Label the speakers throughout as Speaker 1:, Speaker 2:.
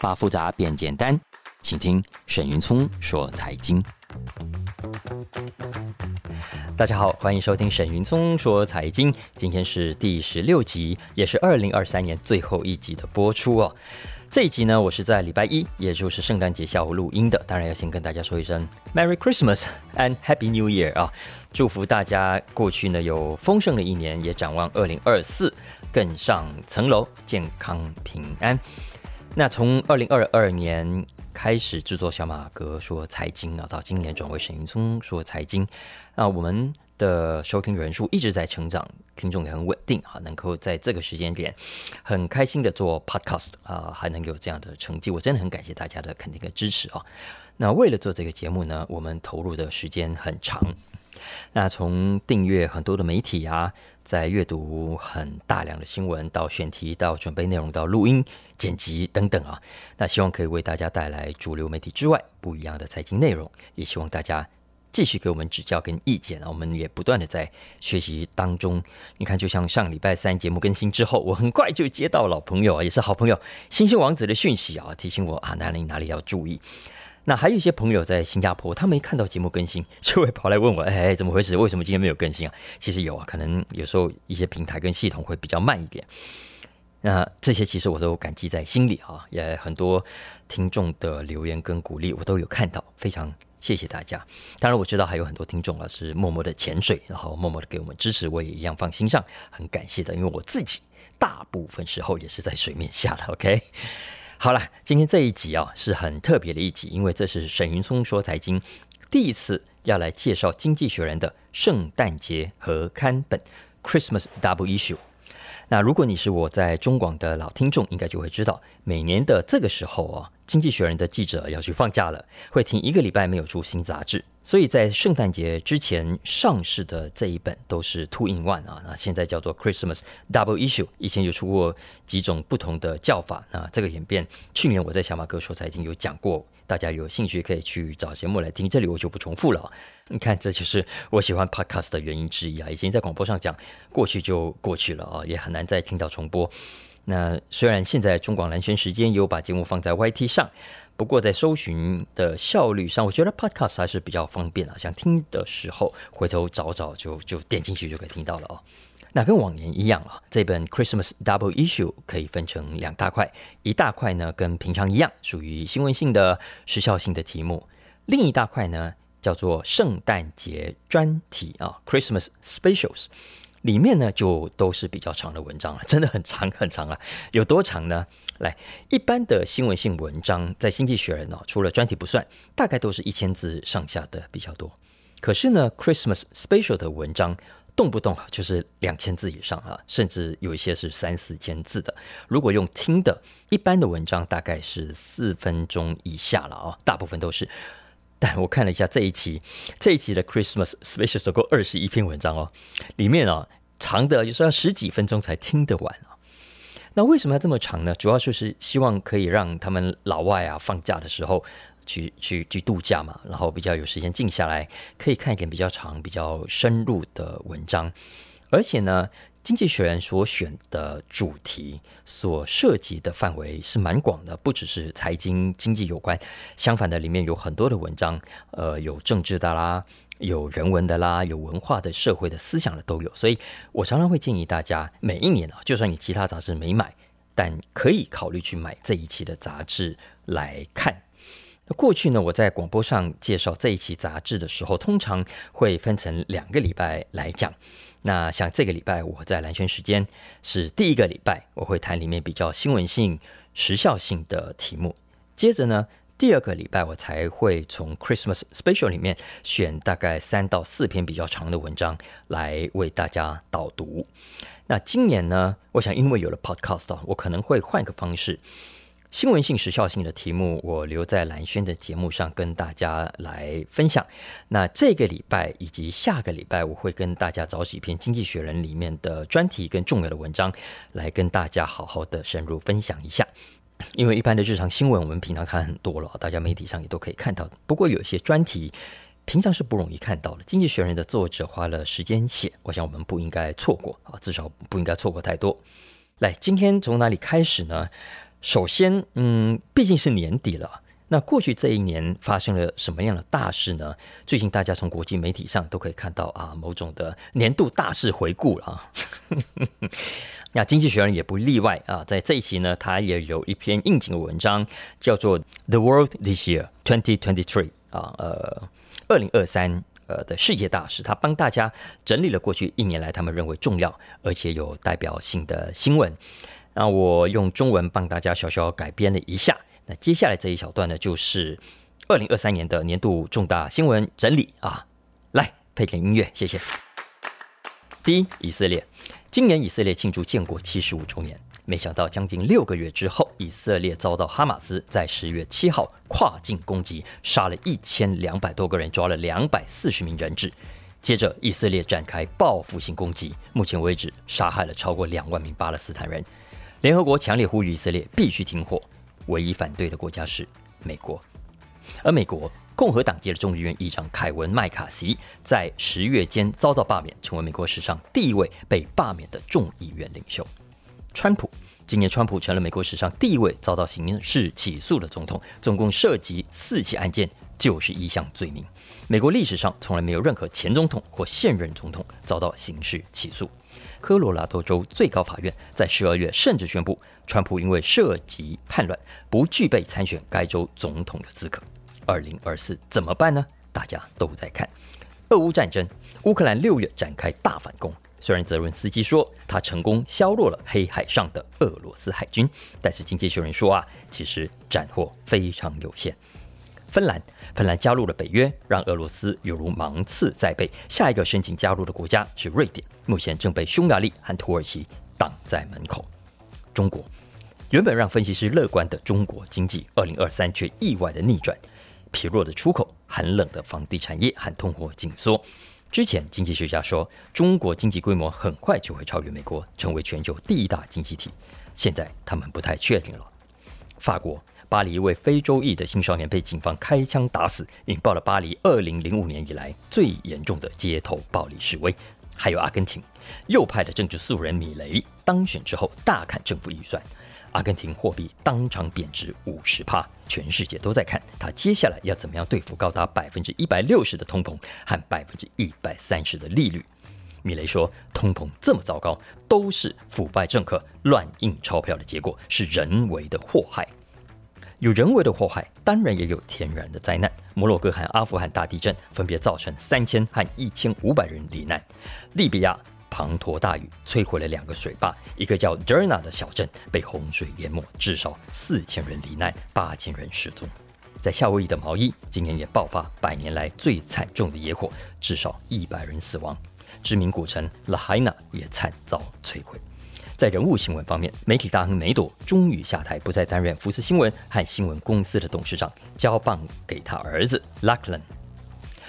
Speaker 1: 把复杂变简单，请听沈云聪说财经。大家好，欢迎收听沈云聪说财经。今天是第十六集，也是二零二三年最后一集的播出哦。这一集呢，我是在礼拜一，也就是圣诞节下午录音的。当然要先跟大家说一声 Merry Christmas and Happy New Year 啊！祝福大家过去呢有丰盛的一年，也展望二零二四更上层楼，健康平安。那从二零二二年开始制作小马哥说财经啊，到今年转为沈云聪说财经，那我们的收听人数一直在成长。听众也很稳定啊，能够在这个时间点很开心的做 podcast 啊，还能有这样的成绩，我真的很感谢大家的肯定和支持啊。那为了做这个节目呢，我们投入的时间很长。那从订阅很多的媒体啊，在阅读很大量的新闻，到选题，到准备内容，到录音、剪辑等等啊，那希望可以为大家带来主流媒体之外不一样的财经内容，也希望大家。继续给我们指教跟意见啊，我们也不断的在学习当中。你看，就像上礼拜三节目更新之后，我很快就接到老朋友啊，也是好朋友星星王子的讯息啊，提醒我啊哪里哪里要注意。那还有一些朋友在新加坡，他没看到节目更新，就会跑来问我，哎，怎么回事？为什么今天没有更新啊？其实有啊，可能有时候一些平台跟系统会比较慢一点。那这些其实我都感激在心里啊，也很多听众的留言跟鼓励我都有看到，非常。谢谢大家。当然我知道还有很多听众啊是默默的潜水，然后默默的给我们支持，我也一样放心上，很感谢的。因为我自己大部分时候也是在水面下的。OK，好了，今天这一集啊是很特别的一集，因为这是沈云松说财经第一次要来介绍《经济学人》的圣诞节合刊本 Christmas Double Issue。那如果你是我在中广的老听众，应该就会知道，每年的这个时候啊，《经济学人》的记者要去放假了，会停一个礼拜没有出新杂志。所以在圣诞节之前上市的这一本都是 Two in One 啊，那现在叫做 Christmas Double Issue，以前有出过几种不同的叫法。那这个演变，去年我在小马哥说财经有讲过。大家有兴趣可以去找节目来听，这里我就不重复了。你看，这就是我喜欢 podcast 的原因之一啊。以前在广播上讲，过去就过去了啊，也很难再听到重播。那虽然现在中广蓝轩时间有把节目放在 YT 上，不过在搜寻的效率上，我觉得 podcast 还是比较方便啊。想听的时候，回头找找就就点进去就可以听到了哦。那跟往年一样啊，这本 Christmas Double Issue 可以分成两大块，一大块呢跟平常一样，属于新闻性的、时效性的题目；另一大块呢叫做圣诞节专题啊，Christmas Specials，里面呢就都是比较长的文章了，真的很长很长啊，有多长呢？来，一般的新闻性文章在《经济学人》哦，除了专题不算，大概都是一千字上下的比较多。可是呢，Christmas Special 的文章。动不动啊就是两千字以上啊，甚至有一些是三四千字的。如果用听的，一般的文章大概是四分钟以下了啊，大部分都是。但我看了一下这一期，这一期的 Christmas Special 总共二十一篇文章哦，里面啊长的有时候要十几分钟才听得完啊。那为什么要这么长呢？主要就是希望可以让他们老外啊放假的时候。去去去度假嘛，然后比较有时间静下来，可以看一点比较长、比较深入的文章。而且呢，《经济学人》所选的主题所涉及的范围是蛮广的，不只是财经经济有关。相反的，里面有很多的文章，呃，有政治的啦，有人文的啦，有文化的、社会的、思想的都有。所以我常常会建议大家，每一年啊，就算你其他杂志没买，但可以考虑去买这一期的杂志来看。那过去呢，我在广播上介绍这一期杂志的时候，通常会分成两个礼拜来讲。那像这个礼拜，我在蓝轩时间是第一个礼拜，我会谈里面比较新闻性、时效性的题目。接着呢，第二个礼拜我才会从 Christmas Special 里面选大概三到四篇比较长的文章来为大家导读。那今年呢，我想因为有了 Podcast，我可能会换个方式。新闻性、时效性的题目，我留在蓝轩的节目上跟大家来分享。那这个礼拜以及下个礼拜，我会跟大家找几篇《经济学人》里面的专题跟重要的文章，来跟大家好好的深入分享一下。因为一般的日常新闻，我们平常看很多了，大家媒体上也都可以看到。不过有些专题，平常是不容易看到的。《经济学人》的作者花了时间写，我想我们不应该错过啊，至少不应该错过太多。来，今天从哪里开始呢？首先，嗯，毕竟是年底了。那过去这一年发生了什么样的大事呢？最近大家从国际媒体上都可以看到啊，某种的年度大事回顾了啊。那《经济学人》也不例外啊，在这一期呢，他也有一篇应景的文章，叫做《The World This Year 2023》啊，呃，二零二三呃的世界大事，他帮大家整理了过去一年来他们认为重要而且有代表性的新闻。那我用中文帮大家小小改编了一下。那接下来这一小段呢，就是二零二三年的年度重大新闻整理啊，来配点音乐，谢谢。第一，以色列，今年以色列庆祝建国七十五周年，没想到将近六个月之后，以色列遭到哈马斯在十月七号跨境攻击，杀了一千两百多个人，抓了两百四十名人质。接着，以色列展开报复性攻击，目前为止杀害了超过两万名巴勒斯坦人。联合国强烈呼吁以色列必须停火。唯一反对的国家是美国，而美国共和党籍的众议院议长凯文·麦卡锡在十月间遭到罢免，成为美国史上第一位被罢免的众议院领袖。川普今年，川普成了美国史上第一位遭到刑事起诉的总统，总共涉及四起案件，九十一项罪名。美国历史上从来没有任何前总统或现任总统遭到刑事起诉。科罗拉多州最高法院在十二月甚至宣布，川普因为涉及叛乱，不具备参选该州总统的资格。二零二四怎么办呢？大家都在看。俄乌战争，乌克兰六月展开大反攻，虽然泽伦斯基说他成功削弱了黑海上的俄罗斯海军，但是经济学人说啊，其实斩获非常有限。芬兰，芬兰加入了北约，让俄罗斯犹如芒刺在背。下一个申请加入的国家是瑞典，目前正被匈牙利和土耳其挡在门口。中国，原本让分析师乐观的中国经济，二零二三却意外的逆转，疲弱的出口、寒冷的房地产业和通货紧缩。之前经济学家说，中国经济规模很快就会超越美国，成为全球第一大经济体。现在他们不太确定了。法国。巴黎一位非洲裔的青少年被警方开枪打死，引爆了巴黎二零零五年以来最严重的街头暴力示威。还有阿根廷，右派的政治素人米雷当选之后大砍政府预算，阿根廷货币当场贬值五十趴，全世界都在看他接下来要怎么样对付高达百分之一百六十的通膨和百分之一百三十的利率。米雷说，通膨这么糟糕，都是腐败政客乱印钞票的结果，是人为的祸害。有人为的祸害，当然也有天然的灾难。摩洛哥和阿富汗大地震分别造成三千和一千五百人罹难。利比亚滂沱大雨摧毁了两个水坝，一个叫 Derna 的小镇被洪水淹没，至少四千人罹难，八千人失踪。在夏威夷的毛伊，今年也爆发百年来最惨重的野火，至少一百人死亡。知名古城 Lahaina 也惨遭摧毁。在人物新闻方面，媒体大亨梅朵终于下台，不再担任福斯新闻和新闻公司的董事长，交棒给他儿子 Lachlan。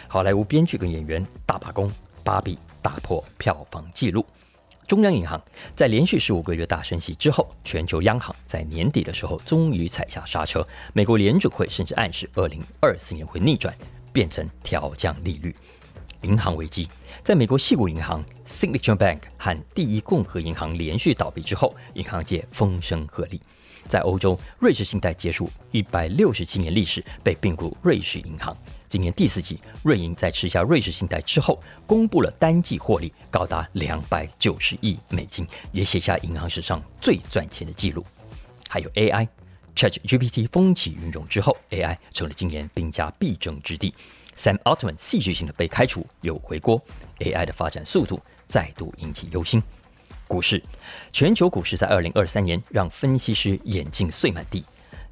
Speaker 1: 好莱坞编剧跟演员大罢工，《芭比》打破票房纪录。中央银行在连续十五个月大升息之后，全球央行在年底的时候终于踩下刹车。美国联储会甚至暗示，二零二四年会逆转，变成调降利率。银行危机，在美国矽谷银行 Signature Bank 和第一共和银行连续倒闭之后，银行界风声鹤唳。在欧洲，瑞士信贷结束一百六十七年历史，被并入瑞士银行。今年第四季，瑞银在吃下瑞士信贷之后，公布了单季获利高达两百九十亿美金，也写下银行史上最赚钱的记录。还有 AI，ChatGPT 风起云涌之后，AI 成了今年兵家必争之地。Sam Altman 戏剧性的被开除又回国，AI 的发展速度再度引起忧心。股市，全球股市在二零二三年让分析师眼镜碎满地。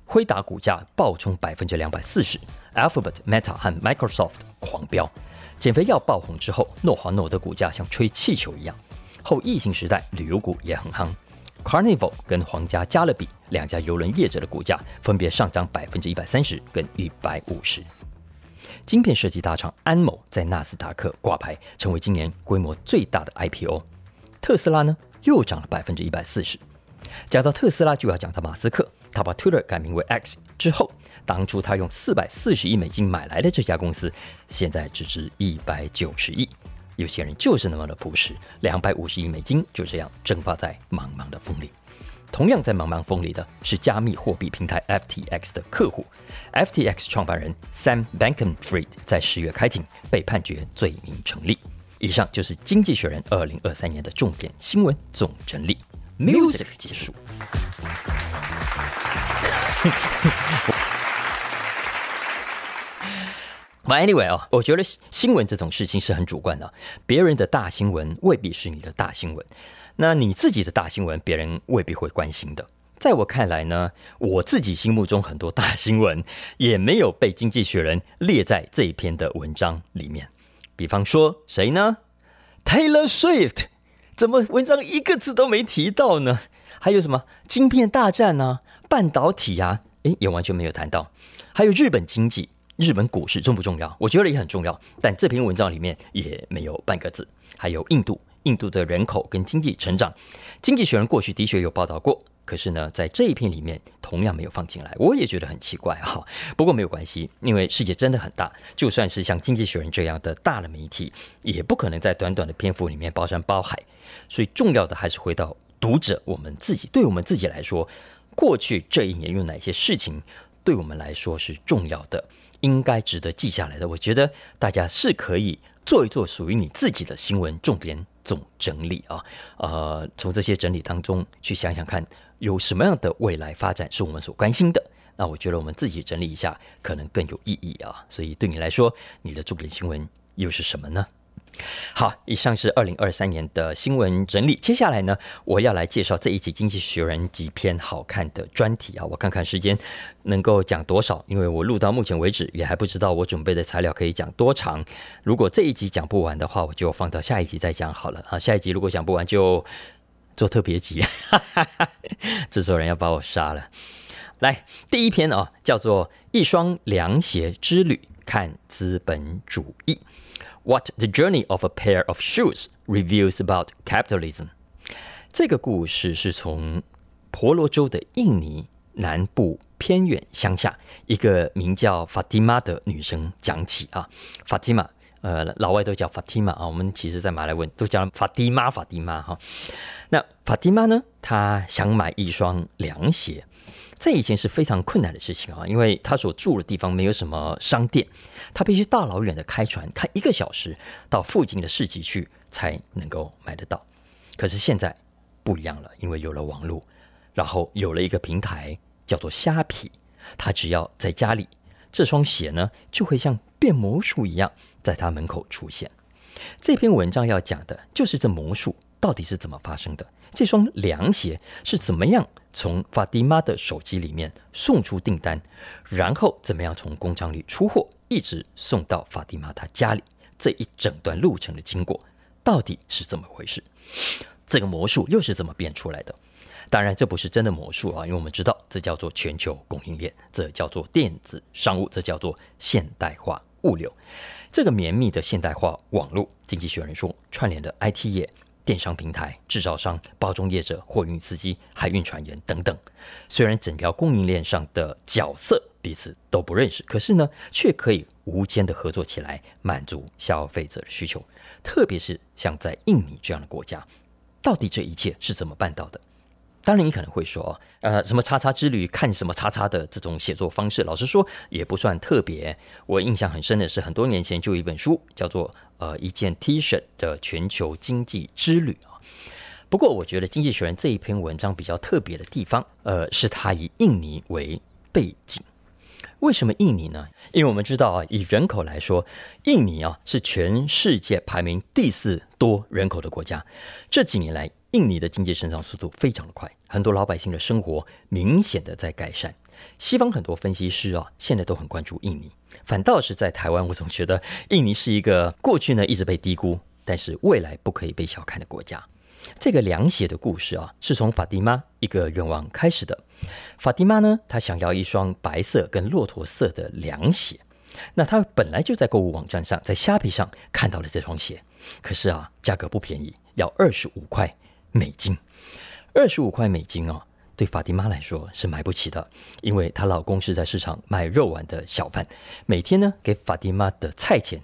Speaker 1: 辉达股价暴冲百分之两百四十，Alphabet、Meta 和 Microsoft 狂飙。减肥药爆红之后，诺华诺德股价像吹气球一样。后疫情时代，旅游股也很夯。Carnival 跟皇家加勒比两家邮轮业者的股价分别上涨百分之一百三十跟一百五十。晶片设计大厂安某在纳斯达克挂牌，成为今年规模最大的 IPO。特斯拉呢，又涨了百分之一百四十。讲到特斯拉，就要讲到马斯克。他把 Twitter 改名为 X 之后，当初他用四百四十亿美金买来的这家公司，现在只值一百九十亿。有些人就是那么的朴实，两百五十亿美金就这样蒸发在茫茫的风里。同样在茫茫风里的是加密货币平台 FTX 的客户。FTX 创办人 Sam Bankman-Fried 在十月开庭，被判决罪名成立。以上就是《经济学人》二零二三年的重点新闻总整理。Music 结束。But anyway 哦，我觉得新闻这种事情是很主观的，别人的大新闻未必是你的大新闻，那你自己的大新闻，别人未必会关心的。在我看来呢，我自己心目中很多大新闻也没有被《经济学人》列在这一篇的文章里面。比方说谁呢？Taylor Swift，怎么文章一个字都没提到呢？还有什么晶片大战啊，半导体啊，诶，也完全没有谈到。还有日本经济、日本股市重不重要？我觉得也很重要，但这篇文章里面也没有半个字。还有印度，印度的人口跟经济成长，《经济学人》过去的确有报道过。可是呢，在这一篇里面同样没有放进来，我也觉得很奇怪哈。不过没有关系，因为世界真的很大，就算是像《经济学人》这样的大的媒体，也不可能在短短的篇幅里面包山包海。所以重要的还是回到读者我们自己，对我们自己来说，过去这一年有哪些事情对我们来说是重要的，应该值得记下来的。我觉得大家是可以做一做属于你自己的新闻重点总整理啊，呃，从这些整理当中去想想看。有什么样的未来发展是我们所关心的？那我觉得我们自己整理一下，可能更有意义啊。所以对你来说，你的重点新闻又是什么呢？好，以上是二零二三年的新闻整理。接下来呢，我要来介绍这一集《经济学人》几篇好看的专题啊。我看看时间能够讲多少，因为我录到目前为止也还不知道我准备的材料可以讲多长。如果这一集讲不完的话，我就放到下一集再讲好了啊。下一集如果讲不完就。做特别集，制作人要把我杀了。来，第一篇啊、叫做《一双凉鞋之旅：看资本主义》，What the journey of a pair of shoes reveals about capitalism。这个故事是从婆罗洲的印尼南部偏远乡下一个名叫法蒂玛的女生讲起啊，法蒂玛。呃，老外都叫法蒂玛啊，我们其实在马来文都叫法蒂玛，法蒂玛哈。那法蒂玛呢，她想买一双凉鞋，在以前是非常困难的事情啊，因为他所住的地方没有什么商店，他必须大老远的开船开一个小时到附近的市集去才能够买得到。可是现在不一样了，因为有了网络，然后有了一个平台叫做虾皮，他只要在家里，这双鞋呢就会像变魔术一样。在他门口出现。这篇文章要讲的就是这魔术到底是怎么发生的？这双凉鞋是怎么样从法蒂玛的手机里面送出订单，然后怎么样从工厂里出货，一直送到法蒂玛她家里，这一整段路程的经过到底是怎么回事？这个魔术又是怎么变出来的？当然，这不是真的魔术啊，因为我们知道这叫做全球供应链，这叫做电子商务，这叫做现代化物流。这个绵密的现代化网络，经济学人说串联的 IT 业、电商平台、制造商、包装业者、货运司机、海运船员等等。虽然整条供应链上的角色彼此都不认识，可是呢，却可以无间的合作起来，满足消费者的需求。特别是像在印尼这样的国家，到底这一切是怎么办到的？当然，你可能会说，呃，什么叉叉之旅，看什么叉叉的这种写作方式，老实说也不算特别。我印象很深的是，很多年前就有一本书叫做《呃一件 T 恤的全球经济之旅》啊。不过，我觉得《经济学人》这一篇文章比较特别的地方，呃，是它以印尼为背景。为什么印尼呢？因为我们知道啊，以人口来说，印尼啊是全世界排名第四多人口的国家。这几年来，印尼的经济成长速度非常的快，很多老百姓的生活明显的在改善。西方很多分析师啊，现在都很关注印尼。反倒是在台湾，我总觉得印尼是一个过去呢一直被低估，但是未来不可以被小看的国家。这个凉鞋的故事啊，是从法蒂玛一个愿望开始的。法蒂玛呢，她想要一双白色跟骆驼色的凉鞋。那她本来就在购物网站上，在虾皮上看到了这双鞋，可是啊，价格不便宜，要二十五块。美金，二十五块美金哦，对法蒂玛来说是买不起的，因为她老公是在市场卖肉丸的小贩，每天呢给法蒂玛的菜钱，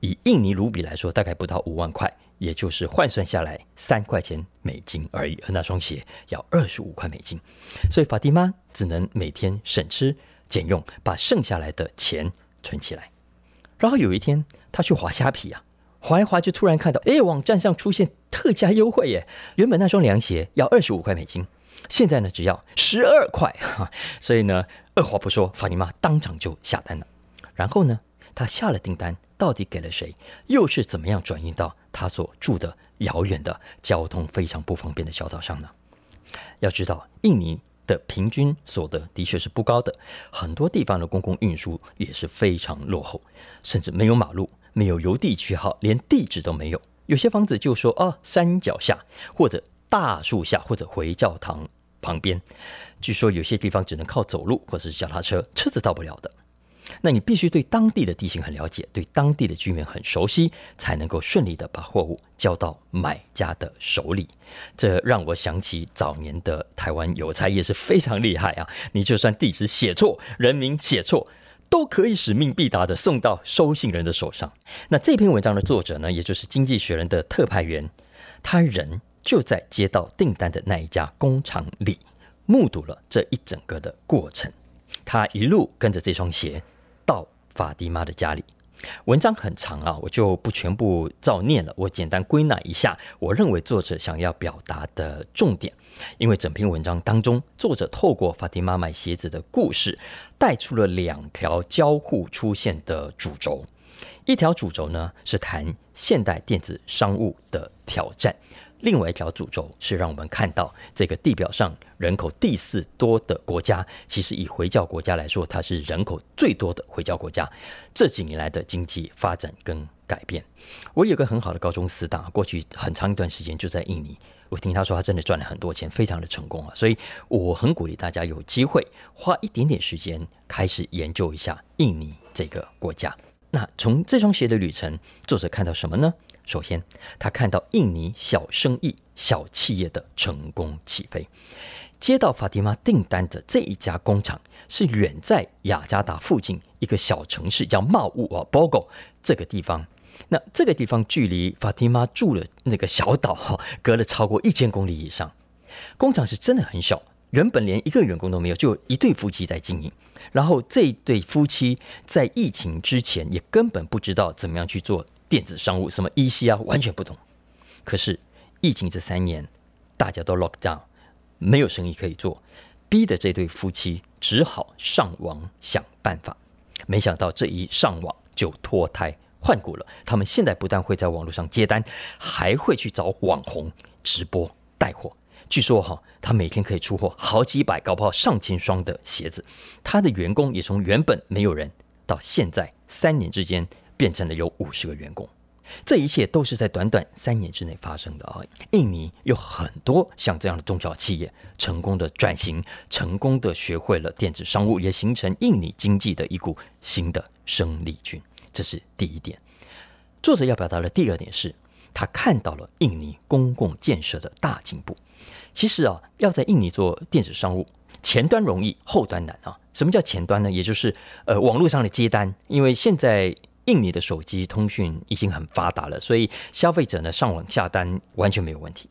Speaker 1: 以印尼卢比来说大概不到五万块，也就是换算下来三块钱美金而已，而那双鞋要二十五块美金，所以法蒂玛只能每天省吃俭用，把剩下来的钱存起来。然后有一天，她去滑虾皮啊，滑一滑就突然看到，哎，网站上出现特价优惠耶！原本那双凉鞋要二十五块美金，现在呢只要十二块 哈，所以呢，二话不说，法尼玛当场就下单了。然后呢，他下了订单，到底给了谁？又是怎么样转运到他所住的遥远的、交通非常不方便的小岛上呢？要知道，印尼。的平均所得的确是不高的，很多地方的公共运输也是非常落后，甚至没有马路，没有邮递区号，连地址都没有。有些房子就说啊，山脚下，或者大树下，或者回教堂旁边。据说有些地方只能靠走路或者是脚踏车，车子到不了的。那你必须对当地的地形很了解，对当地的居民很熟悉，才能够顺利的把货物交到买家的手里。这让我想起早年的台湾邮差也是非常厉害啊！你就算地址写错，人名写错，都可以使命必达的送到收信人的手上。那这篇文章的作者呢，也就是《经济学人》的特派员，他人就在接到订单的那一家工厂里，目睹了这一整个的过程。他一路跟着这双鞋。到法蒂玛的家里，文章很长啊，我就不全部照念了。我简单归纳一下，我认为作者想要表达的重点。因为整篇文章当中，作者透过法蒂玛买鞋子的故事，带出了两条交互出现的主轴。一条主轴呢，是谈现代电子商务的挑战。另外一条主轴是让我们看到这个地表上人口第四多的国家，其实以回教国家来说，它是人口最多的回教国家。这几年来的经济发展跟改变，我有个很好的高中死党，过去很长一段时间就在印尼，我听他说他真的赚了很多钱，非常的成功啊。所以我很鼓励大家有机会花一点点时间开始研究一下印尼这个国家。那从这双鞋的旅程，作者看到什么呢？首先，他看到印尼小生意、小企业的成功起飞。接到法蒂玛订单的这一家工厂，是远在雅加达附近一个小城市，叫茂物啊，Bogo 这个地方。那这个地方距离法蒂玛住的那个小岛哈，隔了超过一千公里以上。工厂是真的很小，原本连一个员工都没有，就一对夫妻在经营。然后这一对夫妻在疫情之前也根本不知道怎么样去做。电子商务什么 EC 啊，完全不懂。可是疫情这三年，大家都 lock down，没有生意可以做，逼得这对夫妻只好上网想办法。没想到这一上网就脱胎换骨了。他们现在不但会在网络上接单，还会去找网红直播带货。据说哈，他每天可以出货好几百，搞不好上千双的鞋子。他的员工也从原本没有人，到现在三年之间。变成了有五十个员工，这一切都是在短短三年之内发生的啊！印尼有很多像这样的中小企业，成功的转型，成功的学会了电子商务，也形成印尼经济的一股新的生力军。这是第一点。作者要表达的第二点是，他看到了印尼公共建设的大进步。其实啊，要在印尼做电子商务，前端容易，后端难啊！什么叫前端呢？也就是呃，网络上的接单，因为现在。印尼的手机通讯已经很发达了，所以消费者呢，上网下单完全没有问题。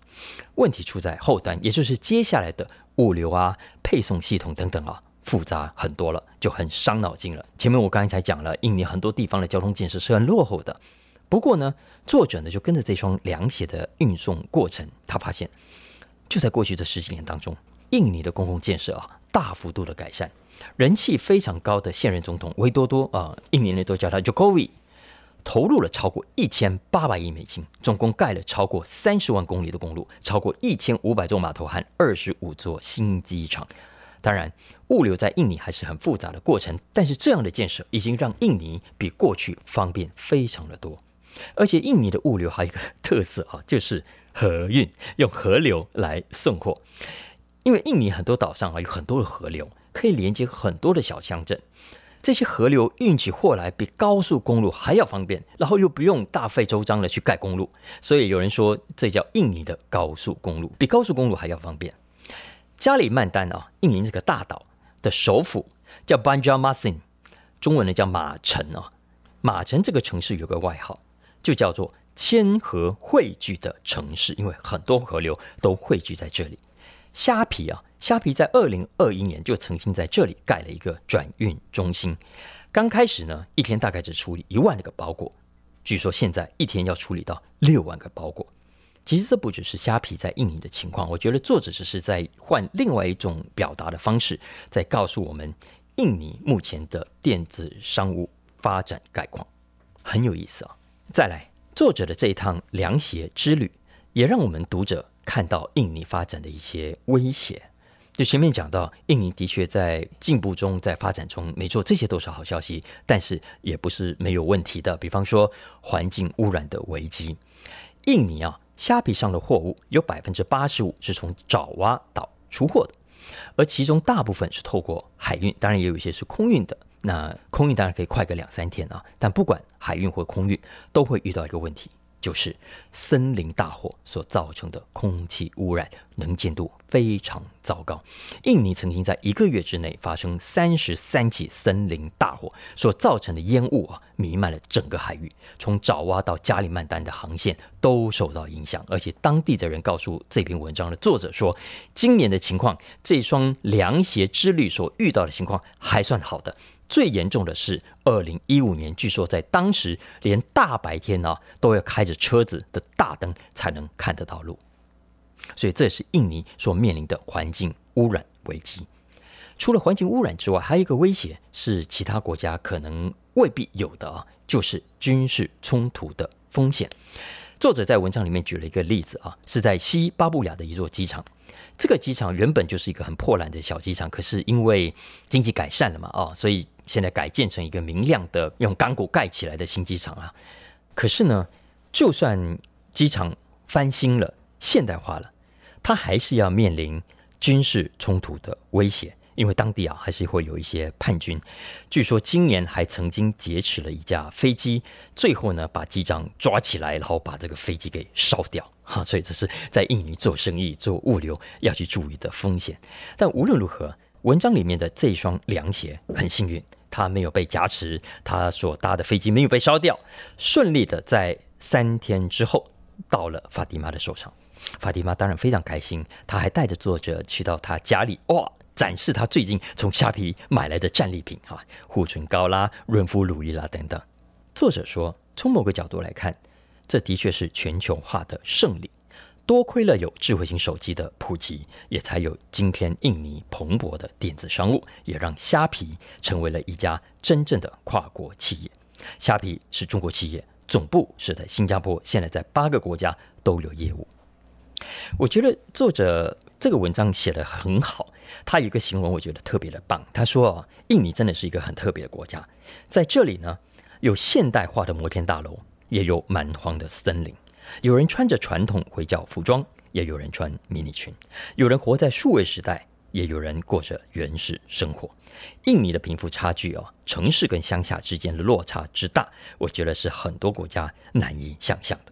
Speaker 1: 问题出在后端，也就是接下来的物流啊、配送系统等等啊，复杂很多了，就很伤脑筋了。前面我刚才讲了，印尼很多地方的交通建设是很落后的。不过呢，作者呢就跟着这双凉鞋的运送过程，他发现就在过去这十几年当中，印尼的公共建设啊大幅度的改善。人气非常高的现任总统维多多啊，印尼人都叫他 Jokowi，投入了超过一千八百亿美金，总共盖了超过三十万公里的公路，超过一千五百座码头和二十五座新机场。当然，物流在印尼还是很复杂的过程，但是这样的建设已经让印尼比过去方便非常的多。而且，印尼的物流还有一个特色啊，就是河运，用河流来送货。因为印尼很多岛上啊有很多的河流。可以连接很多的小乡镇，这些河流运起货来比高速公路还要方便，然后又不用大费周章的去盖公路，所以有人说这叫印尼的高速公路，比高速公路还要方便。加里曼丹啊，印尼这个大岛的首府叫 Banjarmasin，中文呢叫马城啊。马城这个城市有个外号，就叫做千河汇聚的城市，因为很多河流都汇聚在这里。虾皮啊，虾皮在二零二一年就曾经在这里盖了一个转运中心。刚开始呢，一天大概只处理一万个包裹，据说现在一天要处理到六万个包裹。其实这不只是虾皮在印尼的情况，我觉得作者只是在换另外一种表达的方式，在告诉我们印尼目前的电子商务发展概况，很有意思啊。再来，作者的这一趟凉鞋之旅，也让我们读者看到印尼发展的一些威胁。就前面讲到，印尼的确在进步中，在发展中，没错，这些都是好消息，但是也不是没有问题的。比方说，环境污染的危机，印尼啊。虾皮上的货物有百分之八十五是从爪哇岛出货的，而其中大部分是透过海运，当然也有一些是空运的。那空运当然可以快个两三天啊，但不管海运或空运，都会遇到一个问题。就是森林大火所造成的空气污染，能见度非常糟糕。印尼曾经在一个月之内发生三十三起森林大火，所造成的烟雾啊，弥漫了整个海域，从爪哇到加里曼丹的航线都受到影响。而且当地的人告诉这篇文章的作者说，今年的情况，这双凉鞋之旅所遇到的情况还算好的。最严重的是，二零一五年，据说在当时连大白天啊都要开着车子的大灯才能看得到路，所以这是印尼所面临的环境污染危机。除了环境污染之外，还有一个威胁是其他国家可能未必有的啊，就是军事冲突的风险。作者在文章里面举了一个例子啊，是在西巴布亚的一座机场。这个机场原本就是一个很破烂的小机场，可是因为经济改善了嘛，哦，所以。现在改建成一个明亮的用钢骨盖起来的新机场啊，可是呢，就算机场翻新了、现代化了，它还是要面临军事冲突的威胁，因为当地啊还是会有一些叛军。据说今年还曾经劫持了一架飞机，最后呢把机长抓起来，然后把这个飞机给烧掉。哈，所以这是在印尼做生意、做物流要去注意的风险。但无论如何，文章里面的这一双凉鞋很幸运。他没有被挟持，他所搭的飞机没有被烧掉，顺利的在三天之后到了法蒂玛的手上。法蒂玛当然非常开心，他还带着作者去到他家里，哇，展示他最近从虾皮买来的战利品哈，护唇膏啦、润肤乳液啦等等。作者说，从某个角度来看，这的确是全球化的胜利。多亏了有智慧型手机的普及，也才有今天印尼蓬勃的电子商务，也让虾皮成为了一家真正的跨国企业。虾皮是中国企业，总部是在新加坡，现在在八个国家都有业务。我觉得作者这个文章写得很好，他有一个形容我觉得特别的棒。他说：“哦，印尼真的是一个很特别的国家，在这里呢，有现代化的摩天大楼，也有蛮荒的森林。”有人穿着传统回教服装，也有人穿迷你裙；有人活在数位时代，也有人过着原始生活。印尼的贫富差距哦，城市跟乡下之间的落差之大，我觉得是很多国家难以想象的。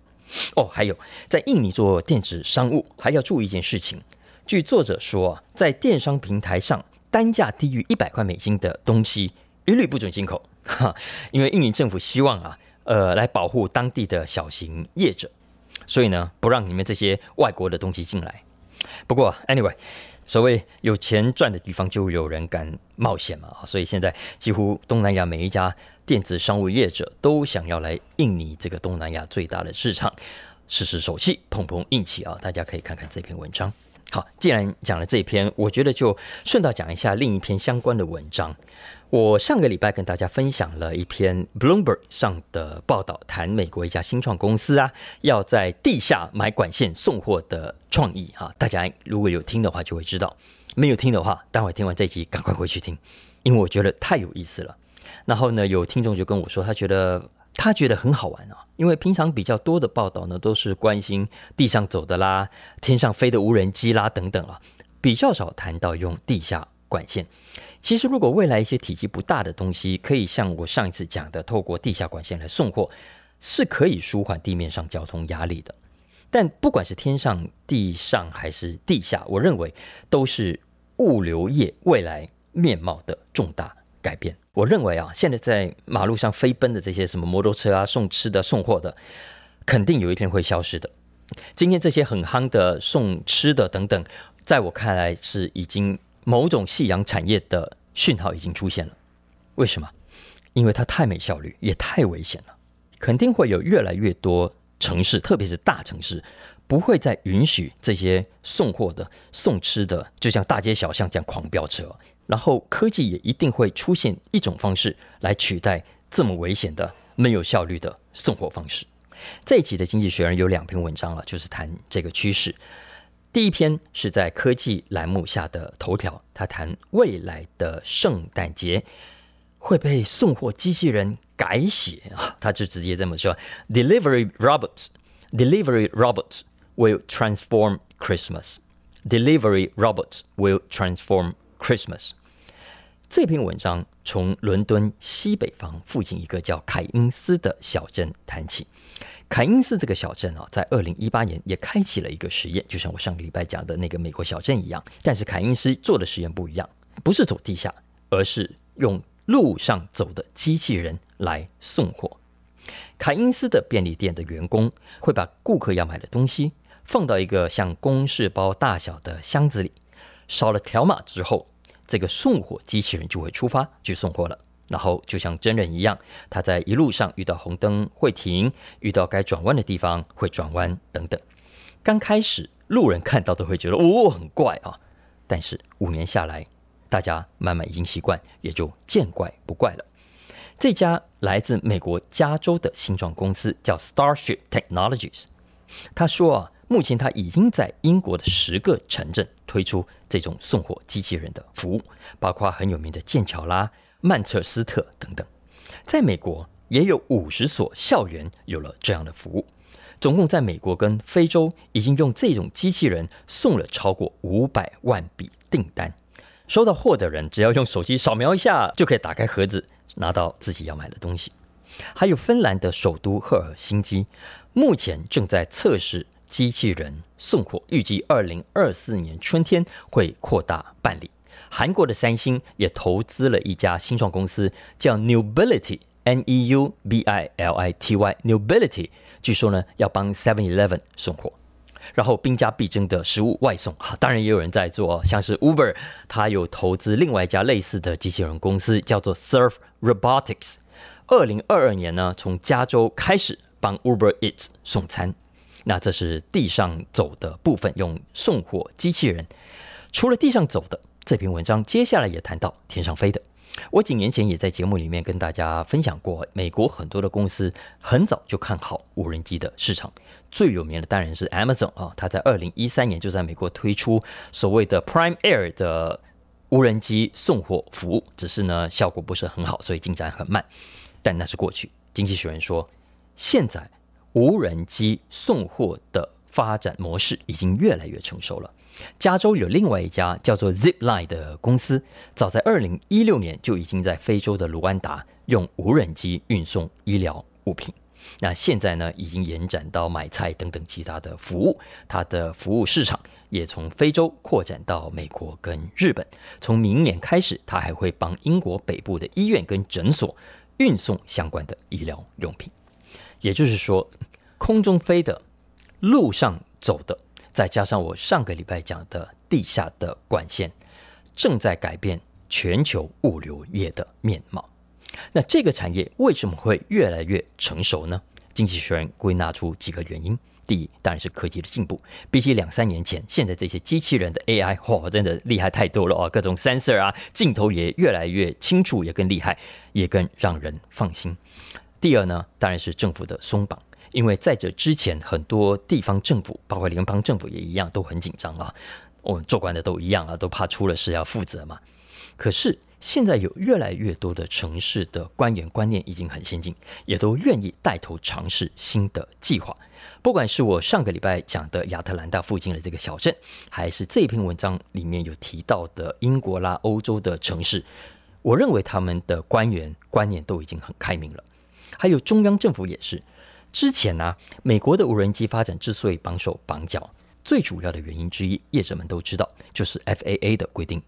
Speaker 1: 哦，还有在印尼做电子商务，还要注意一件事情。据作者说，在电商平台上，单价低于一百块美金的东西，一律不准进口。哈，因为印尼政府希望啊，呃，来保护当地的小型业者。所以呢，不让你们这些外国的东西进来。不过，anyway，所谓有钱赚的地方就有人敢冒险嘛。所以现在几乎东南亚每一家电子商务业者都想要来印尼这个东南亚最大的市场试试手气，碰碰运气啊！大家可以看看这篇文章。好，既然讲了这一篇，我觉得就顺道讲一下另一篇相关的文章。我上个礼拜跟大家分享了一篇 Bloomberg 上的报道，谈美国一家新创公司啊，要在地下买管线送货的创意啊。大家如果有听的话，就会知道；没有听的话，待会听完这集赶快回去听，因为我觉得太有意思了。然后呢，有听众就跟我说，他觉得他觉得很好玩啊，因为平常比较多的报道呢，都是关心地上走的啦、天上飞的无人机啦等等啊，比较少谈到用地下管线。其实，如果未来一些体积不大的东西，可以像我上一次讲的，透过地下管线来送货，是可以舒缓地面上交通压力的。但不管是天上、地上还是地下，我认为都是物流业未来面貌的重大改变。我认为啊，现在在马路上飞奔的这些什么摩托车啊，送吃的、送货的。肯定有一天会消失的。今天这些很夯的送吃的等等，在我看来是已经某种夕阳产业的讯号已经出现了。为什么？因为它太没效率，也太危险了。肯定会有越来越多城市，特别是大城市，不会再允许这些送货的、送吃的，就像大街小巷这样狂飙车。然后科技也一定会出现一种方式来取代这么危险的、没有效率的送货方式。这一期的《经济学人》有两篇文章了，就是谈这个趋势。第一篇是在科技栏目下的头条，他谈未来的圣诞节会被送货机器人改写啊，他就直接这么说：Delivery robots, delivery robots will transform Christmas. Delivery robots will transform Christmas. 这篇文章从伦敦西北方附近一个叫凯恩斯的小镇谈起。凯恩斯这个小镇啊，在二零一八年也开启了一个实验，就像我上个礼拜讲的那个美国小镇一样。但是凯恩斯做的实验不一样，不是走地下，而是用路上走的机器人来送货。凯恩斯的便利店的员工会把顾客要买的东西放到一个像公事包大小的箱子里，扫了条码之后，这个送货机器人就会出发去送货了。然后就像真人一样，他在一路上遇到红灯会停，遇到该转弯的地方会转弯等等。刚开始路人看到都会觉得哦，很怪啊，但是五年下来，大家慢慢已经习惯，也就见怪不怪了。这家来自美国加州的新创公司叫 Starship Technologies，他说啊，目前他已经在英国的十个城镇推出这种送货机器人的服务，包括很有名的剑桥啦。曼彻斯特等等，在美国也有五十所校园有了这样的服务。总共在美国跟非洲已经用这种机器人送了超过五百万笔订单。收到货的人只要用手机扫描一下，就可以打开盒子，拿到自己要买的东西。还有芬兰的首都赫尔辛基，目前正在测试机器人送货，预计二零二四年春天会扩大办理。韩国的三星也投资了一家新创公司，叫 newbilityn eubilitynubility。据说呢，要帮 Seven Eleven 送货，然后兵家必争的食物外送，当然也有人在做，像是 Uber，它有投资另外一家类似的机器人公司，叫做 Serve Robotics。二零二二年呢，从加州开始帮 Uber Eats 送餐，那这是地上走的部分，用送货机器人。除了地上走的。这篇文章接下来也谈到天上飞的。我几年前也在节目里面跟大家分享过，美国很多的公司很早就看好无人机的市场。最有名的当然是 Amazon 啊，它在二零一三年就在美国推出所谓的 Prime Air 的无人机送货服务，只是呢效果不是很好，所以进展很慢。但那是过去。经济学人说，现在无人机送货的发展模式已经越来越成熟了。加州有另外一家叫做 Zipline 的公司，早在二零一六年就已经在非洲的卢安达用无人机运送医疗物品。那现在呢，已经延展到买菜等等其他的服务。它的服务市场也从非洲扩展到美国跟日本。从明年开始，它还会帮英国北部的医院跟诊所运送相关的医疗用品。也就是说，空中飞的，路上走的。再加上我上个礼拜讲的地下的管线，正在改变全球物流业的面貌。那这个产业为什么会越来越成熟呢？经济学人归纳出几个原因。第一，当然是科技的进步。比起两三年前，现在这些机器人的 AI，嚯、真的厉害太多了哦！各种 sensor 啊，镜头也越来越清楚，也更厉害，也更让人放心。第二呢，当然是政府的松绑。因为在这之前，很多地方政府，包括联邦政府也一样，都很紧张啊。我们做官的都一样啊，都怕出了事要负责嘛。可是现在有越来越多的城市的官员观念已经很先进，也都愿意带头尝试新的计划。不管是我上个礼拜讲的亚特兰大附近的这个小镇，还是这篇文章里面有提到的英国啦、欧洲的城市，我认为他们的官员观念都已经很开明了。还有中央政府也是。之前呢、美国的无人机发展之所以绑手绑脚，最主要的原因之一，业者们都知道，就是 FAA 的规定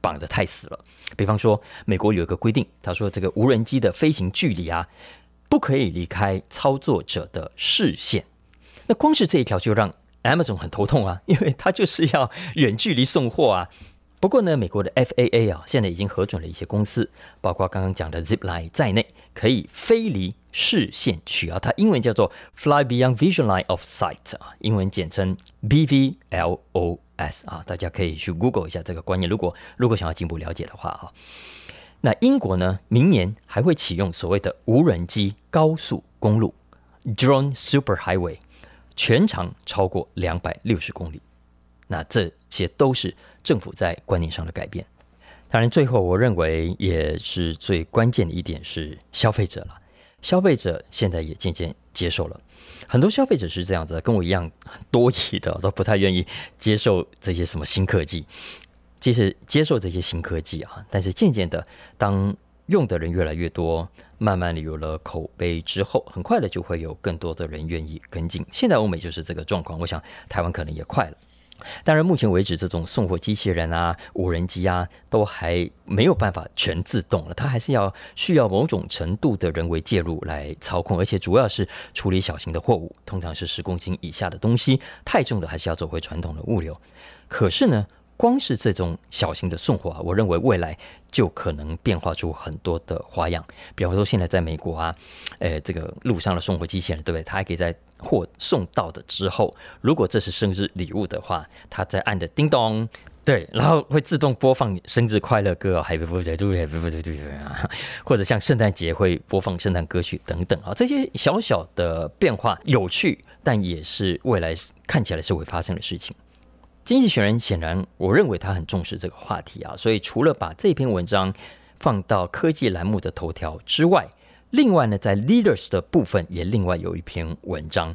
Speaker 1: 绑得太死了。比方说，美国有一个规定，他说这个无人机的飞行距离啊，不可以离开操作者的视线。那光是这一条就让 Amazon 很头痛啊，因为它就是要远距离送货啊。不过呢，美国的 FAA 啊，现在已经核准了一些公司，包括刚刚讲的 Zipline 在内，可以飞离视线区啊。它英文叫做 Fly Beyond Vision Line of Sight 啊，英文简称 BVLOS 啊。大家可以去 Google 一下这个观念，如果如果想要进一步了解的话啊。那英国呢，明年还会启用所谓的无人机高速公路 Drone Superhighway，全长超过两百六十公里。那这些都是政府在观念上的改变。当然，最后我认为也是最关键的一点是消费者了。消费者现在也渐渐接受了，很多消费者是这样子，跟我一样很多疑的，都不太愿意接受这些什么新科技。即使接受这些新科技啊，但是渐渐的，当用的人越来越多，慢慢的有了口碑之后，很快的就会有更多的人愿意跟进。现在欧美就是这个状况，我想台湾可能也快了。当然，目前为止，这种送货机器人啊、无人机啊，都还没有办法全自动了，它还是要需要某种程度的人为介入来操控，而且主要是处理小型的货物，通常是十公斤以下的东西，太重的还是要走回传统的物流。可是呢，光是这种小型的送货啊，我认为未来就可能变化出很多的花样。比方说，现在在美国啊，呃，这个路上的送货机器人，对不对？它还可以在货送到的之后，如果这是生日礼物的话，它在按的叮咚，对，然后会自动播放生日快乐歌，Happy Birthday to you，Happy Birthday to you 啊，或者像圣诞节会播放圣诞歌曲等等啊，这些小小的变化有趣，但也是未来看起来是会发生的事情。经济学人显然，我认为他很重视这个话题啊，所以除了把这篇文章放到科技栏目的头条之外，另外呢，在 Leaders 的部分也另外有一篇文章，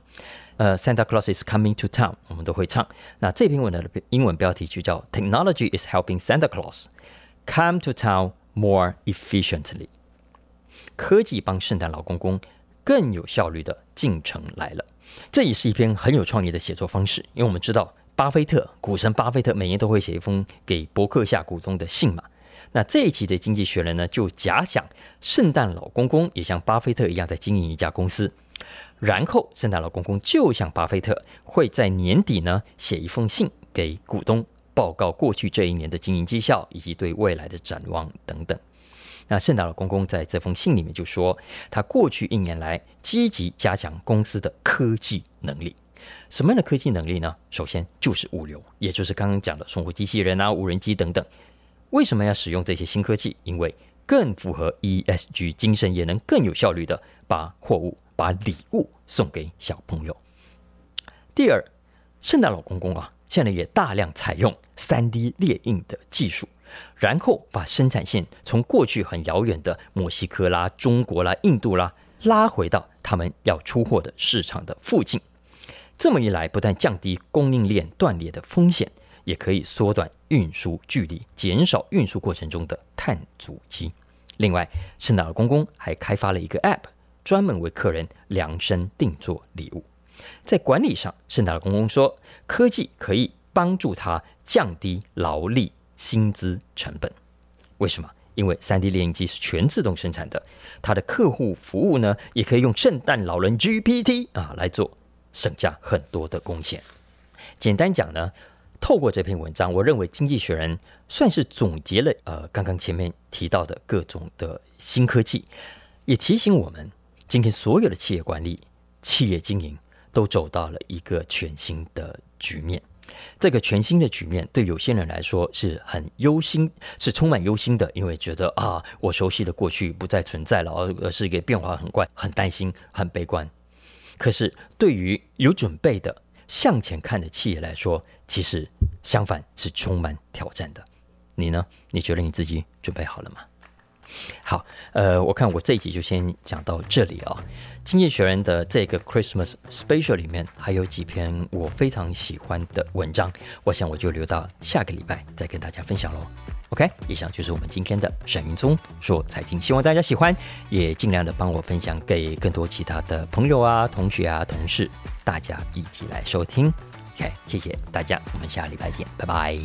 Speaker 1: 呃，Santa Claus is coming to town，我们都会唱。那这篇文章的英文标题就叫 Technology is helping Santa Claus come to town more efficiently。科技帮圣诞老公公更有效率的进城来了。这也是一篇很有创意的写作方式，因为我们知道。巴菲特，股神巴菲特每年都会写一封给伯克夏股东的信嘛。那这一期的《经济学人》呢，就假想圣诞老公公也像巴菲特一样在经营一家公司，然后圣诞老公公就像巴菲特会在年底呢写一封信给股东，报告过去这一年的经营绩效以及对未来的展望等等。那圣诞老公公在这封信里面就说，他过去一年来积极加强公司的科技能力。什么样的科技能力呢？首先就是物流，也就是刚刚讲的送货机器人啊、无人机等等。为什么要使用这些新科技？因为更符合 ESG 精神，也能更有效率的把货物、把礼物送给小朋友。第二，圣诞老公公啊，现在也大量采用 3D 列印的技术，然后把生产线从过去很遥远的墨西哥啦、中国啦、印度啦，拉回到他们要出货的市场的附近。这么一来，不但降低供应链断裂的风险，也可以缩短运输距离，减少运输过程中的碳足迹。另外，圣诞老公公还开发了一个 App，专门为客人量身定做礼物。在管理上，圣诞老公公说，科技可以帮助他降低劳力薪资成本。为什么？因为 3D 列印机是全自动生产的，他的客户服务呢，也可以用圣诞老人 GPT 啊来做。省下很多的工钱。简单讲呢，透过这篇文章，我认为《经济学人》算是总结了呃刚刚前面提到的各种的新科技，也提醒我们，今天所有的企业管理、企业经营都走到了一个全新的局面。这个全新的局面对有些人来说是很忧心，是充满忧心的，因为觉得啊，我熟悉的过去不再存在了，而是一个变化很快，很担心，很悲观。可是，对于有准备的向前看的企业来说，其实相反是充满挑战的。你呢？你觉得你自己准备好了吗？好，呃，我看我这一集就先讲到这里啊、哦。经济学人的这个 Christmas Special 里面还有几篇我非常喜欢的文章，我想我就留到下个礼拜再跟大家分享喽。OK，以上就是我们今天的沈云聪说财经，希望大家喜欢，也尽量的帮我分享给更多其他的朋友啊、同学啊、同事，大家一起来收听。OK，谢谢大家，我们下礼拜见，拜拜。